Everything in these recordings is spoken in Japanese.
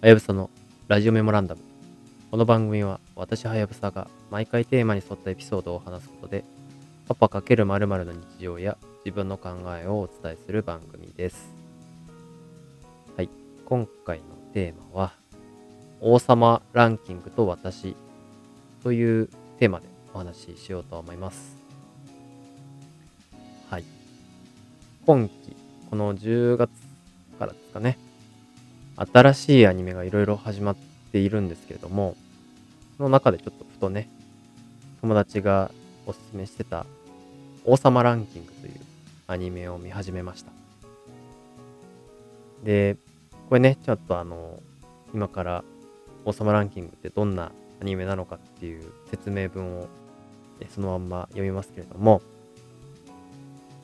はやぶさのラジオメモランダム。この番組は私はやぶさが毎回テーマに沿ったエピソードを話すことで、パパ×〇〇の日常や自分の考えをお伝えする番組です。はい。今回のテーマは、王様ランキングと私というテーマでお話ししようと思います。はい。今期、この10月からですかね、新しいアニメがいろいろ始まっているんですけれども、その中でちょっとふとね、友達がおすすめしてた王様ランキングというアニメを見始めました。で、これね、ちょっとあの、今から王様ランキングってどんなアニメなのかっていう説明文をそのまんま読みますけれども、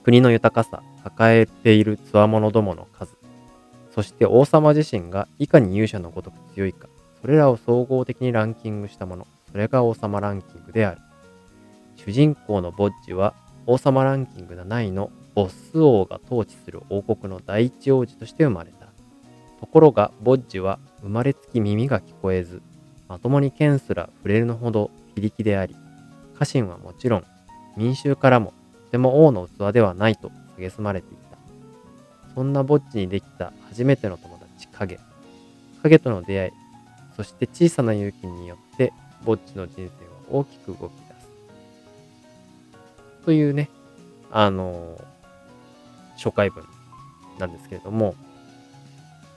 国の豊かさ、抱えている強者どもの数、そして王様自身がいかに勇者のごとく強いか、それらを総合的にランキングしたもの、それが王様ランキングである。主人公のボッジは王様ランキング7位のボス王が統治する王国の第一王子として生まれた。ところがボッジは生まれつき耳が聞こえず、まともに剣すら触れるのほど非力であり、家臣はもちろん民衆からもとても王の器ではないと蔑まれていた。そんなボッジにできた初めての友達影。影との出会い、そして小さな勇気によってボッジの人生は大きく動き出す。というね、あの紹介文なんですけれども、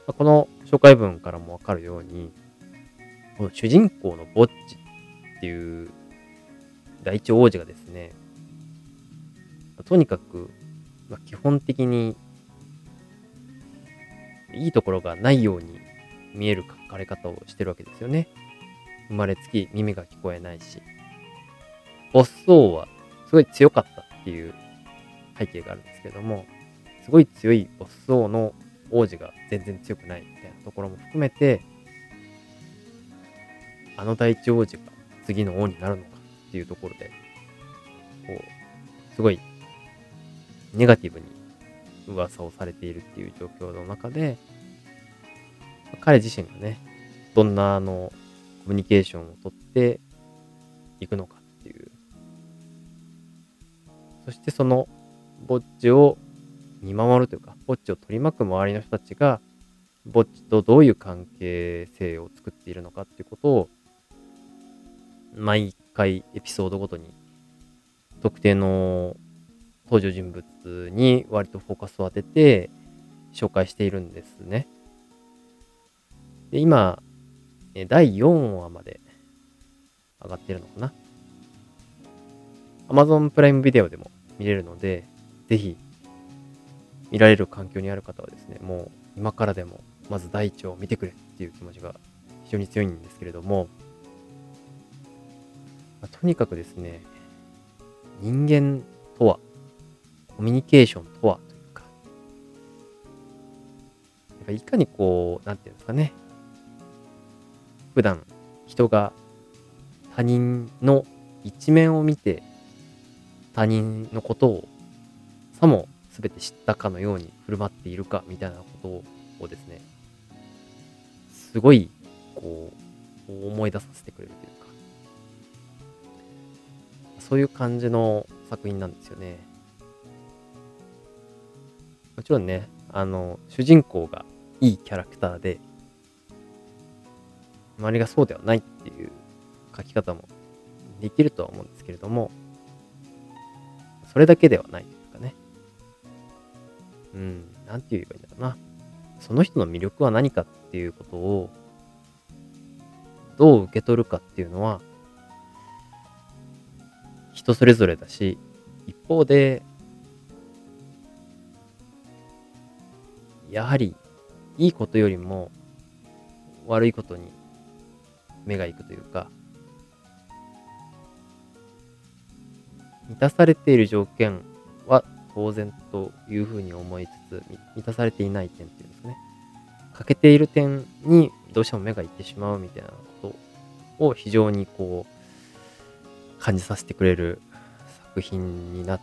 この紹介文からもわかるように、この主人公のボッジっていう第一王子がですね、とにかく、まあ、基本的にいいところがないように見える書かれ方をしてるわけですよね。生まれつき耳が聞こえないし、ボス王はすごい強かったっていう背景があるんですけども、すごい強いボス王の王子が全然強くないみたいなところも含めて、あの第一王子が次の王になるのかっていうところで、こう、すごいネガティブに噂をされているっていう状況の中で、彼自身がね、どんなあのコミュニケーションをとっていくのかっていう。そしてそのぼっちを見守るというか、ぼっちを取り巻く周りの人たちが、ぼっちとどういう関係性を作っているのかっていうことを、毎回エピソードごとに特定の登場人物に割とフォーカスを当てて紹介しているんですね。で、今、第4話まで上がってるのかな。Amazon プライムビデオでも見れるので、ぜひ見られる環境にある方はですね、もう今からでもまず第一話を見てくれっていう気持ちが非常に強いんですけれども、まあとにかくですね、人間とは、コミュニケーションとはというか、やっぱいかにこう、なんていうんですかね、普段人が他人の一面を見て他人のことをさも全て知ったかのように振る舞っているかみたいなことをですね、すごいこう思い出させてくれるというか、そういう感じの作品なんですよね。もちろんね、あの、主人公がいいキャラクターで、周りがそうではないっていう書き方もできるとは思うんですけれども、それだけではないというかね。うん、なんて言えばいいんだろうな。その人の魅力は何かっていうことを、どう受け取るかっていうのは、人それぞれだし、一方で、やはり、いいことよりも、悪いことに目が行くというか、満たされている条件は当然というふうに思いつつ、満たされていない点っていうんですね。欠けている点にどうしても目が行ってしまうみたいなことを非常にこう、感じさせてくれる作品になっ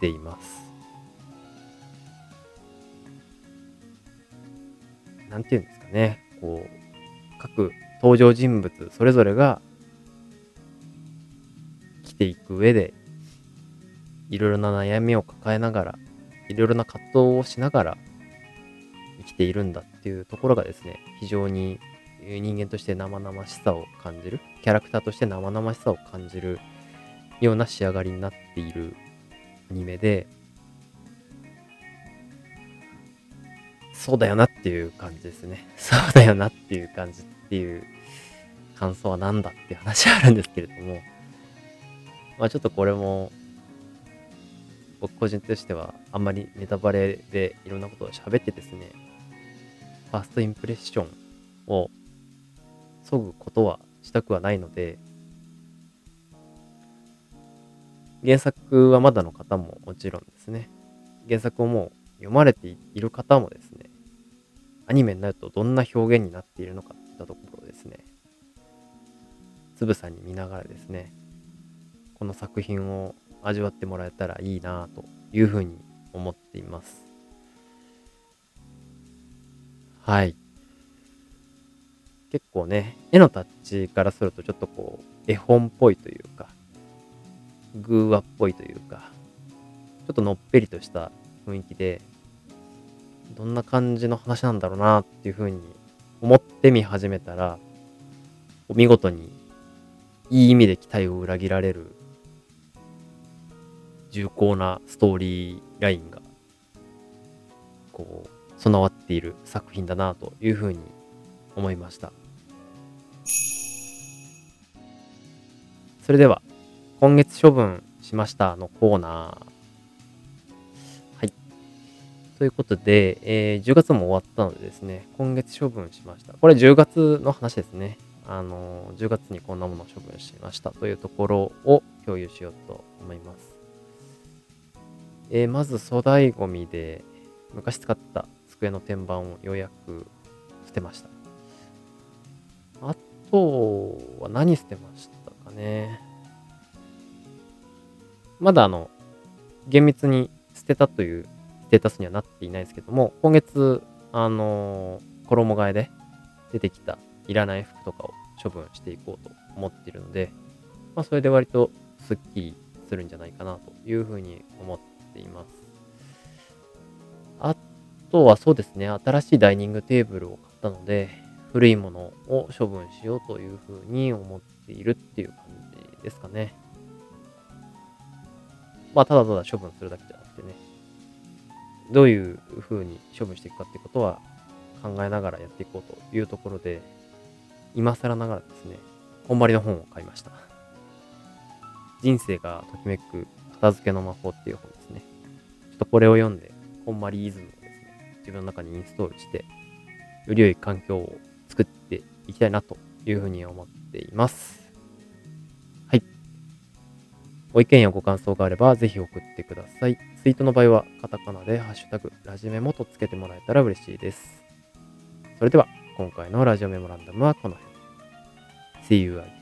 ています。なんていうんですかね。こう、各登場人物それぞれが生きていく上でいろいろな悩みを抱えながらいろいろな葛藤をしながら生きているんだっていうところがですね非常に人間として生々しさを感じるキャラクターとして生々しさを感じるような仕上がりになっているアニメでそうだよなっていう感じですね。そうだよなっていう感じっていう感想は何だっていう話はあるんですけれども、まあちょっとこれも、僕個人としてはあんまりネタバレでいろんなことを喋ってですね、ファーストインプレッションを削ぐことはしたくはないので、原作はまだの方ももちろんですね、原作をもう読まれている方もですね、アニメになるとどんな表現になっているのかといったところですね、つぶさに見ながらですね、この作品を味わってもらえたらいいなというふうに思っています。はい。結構ね、絵のタッチからするとちょっとこう、絵本っぽいというか、グーワっぽいというか、ちょっとのっぺりとした雰囲気で、どんな感じの話なんだろうなっていうふうに思って見始めたら、見事にいい意味で期待を裏切られる重厚なストーリーラインがこう備わっている作品だなというふうに思いました。それでは今月処分しましたのコーナー。ということで、えー、10月も終わったのでですね、今月処分しました。これ10月の話ですね。あのー、10月にこんなものを処分しましたというところを共有しようと思います。えー、まず粗大ゴミで昔使った机の天板をようやく捨てました。あとは何捨てましたかね。まだあの、厳密に捨てたというステータスにはなっていないですけども、今月、あのー、衣替えで出てきたいらない服とかを処分していこうと思っているので、まあ、それで割とスッキリするんじゃないかなというふうに思っています。あとはそうですね、新しいダイニングテーブルを買ったので、古いものを処分しようというふうに思っているっていう感じですかね。まあ、ただただ処分するだけじゃなくてね、どういうふうに処分していくかってことは考えながらやっていこうというところで、今更ながらですね、こんまりの本を買いました。人生がときめく片付けの魔法っていう本ですね。ちょっとこれを読んで、こんまりイズムをですね、自分の中にインストールして、より良い環境を作っていきたいなというふうに思っています。ご意見やご感想があればぜひ送ってください。ツイートの場合はカタカナでハッシュタグラジメモとつけてもらえたら嬉しいです。それでは今回のラジオメモランダムはこの辺。See you again.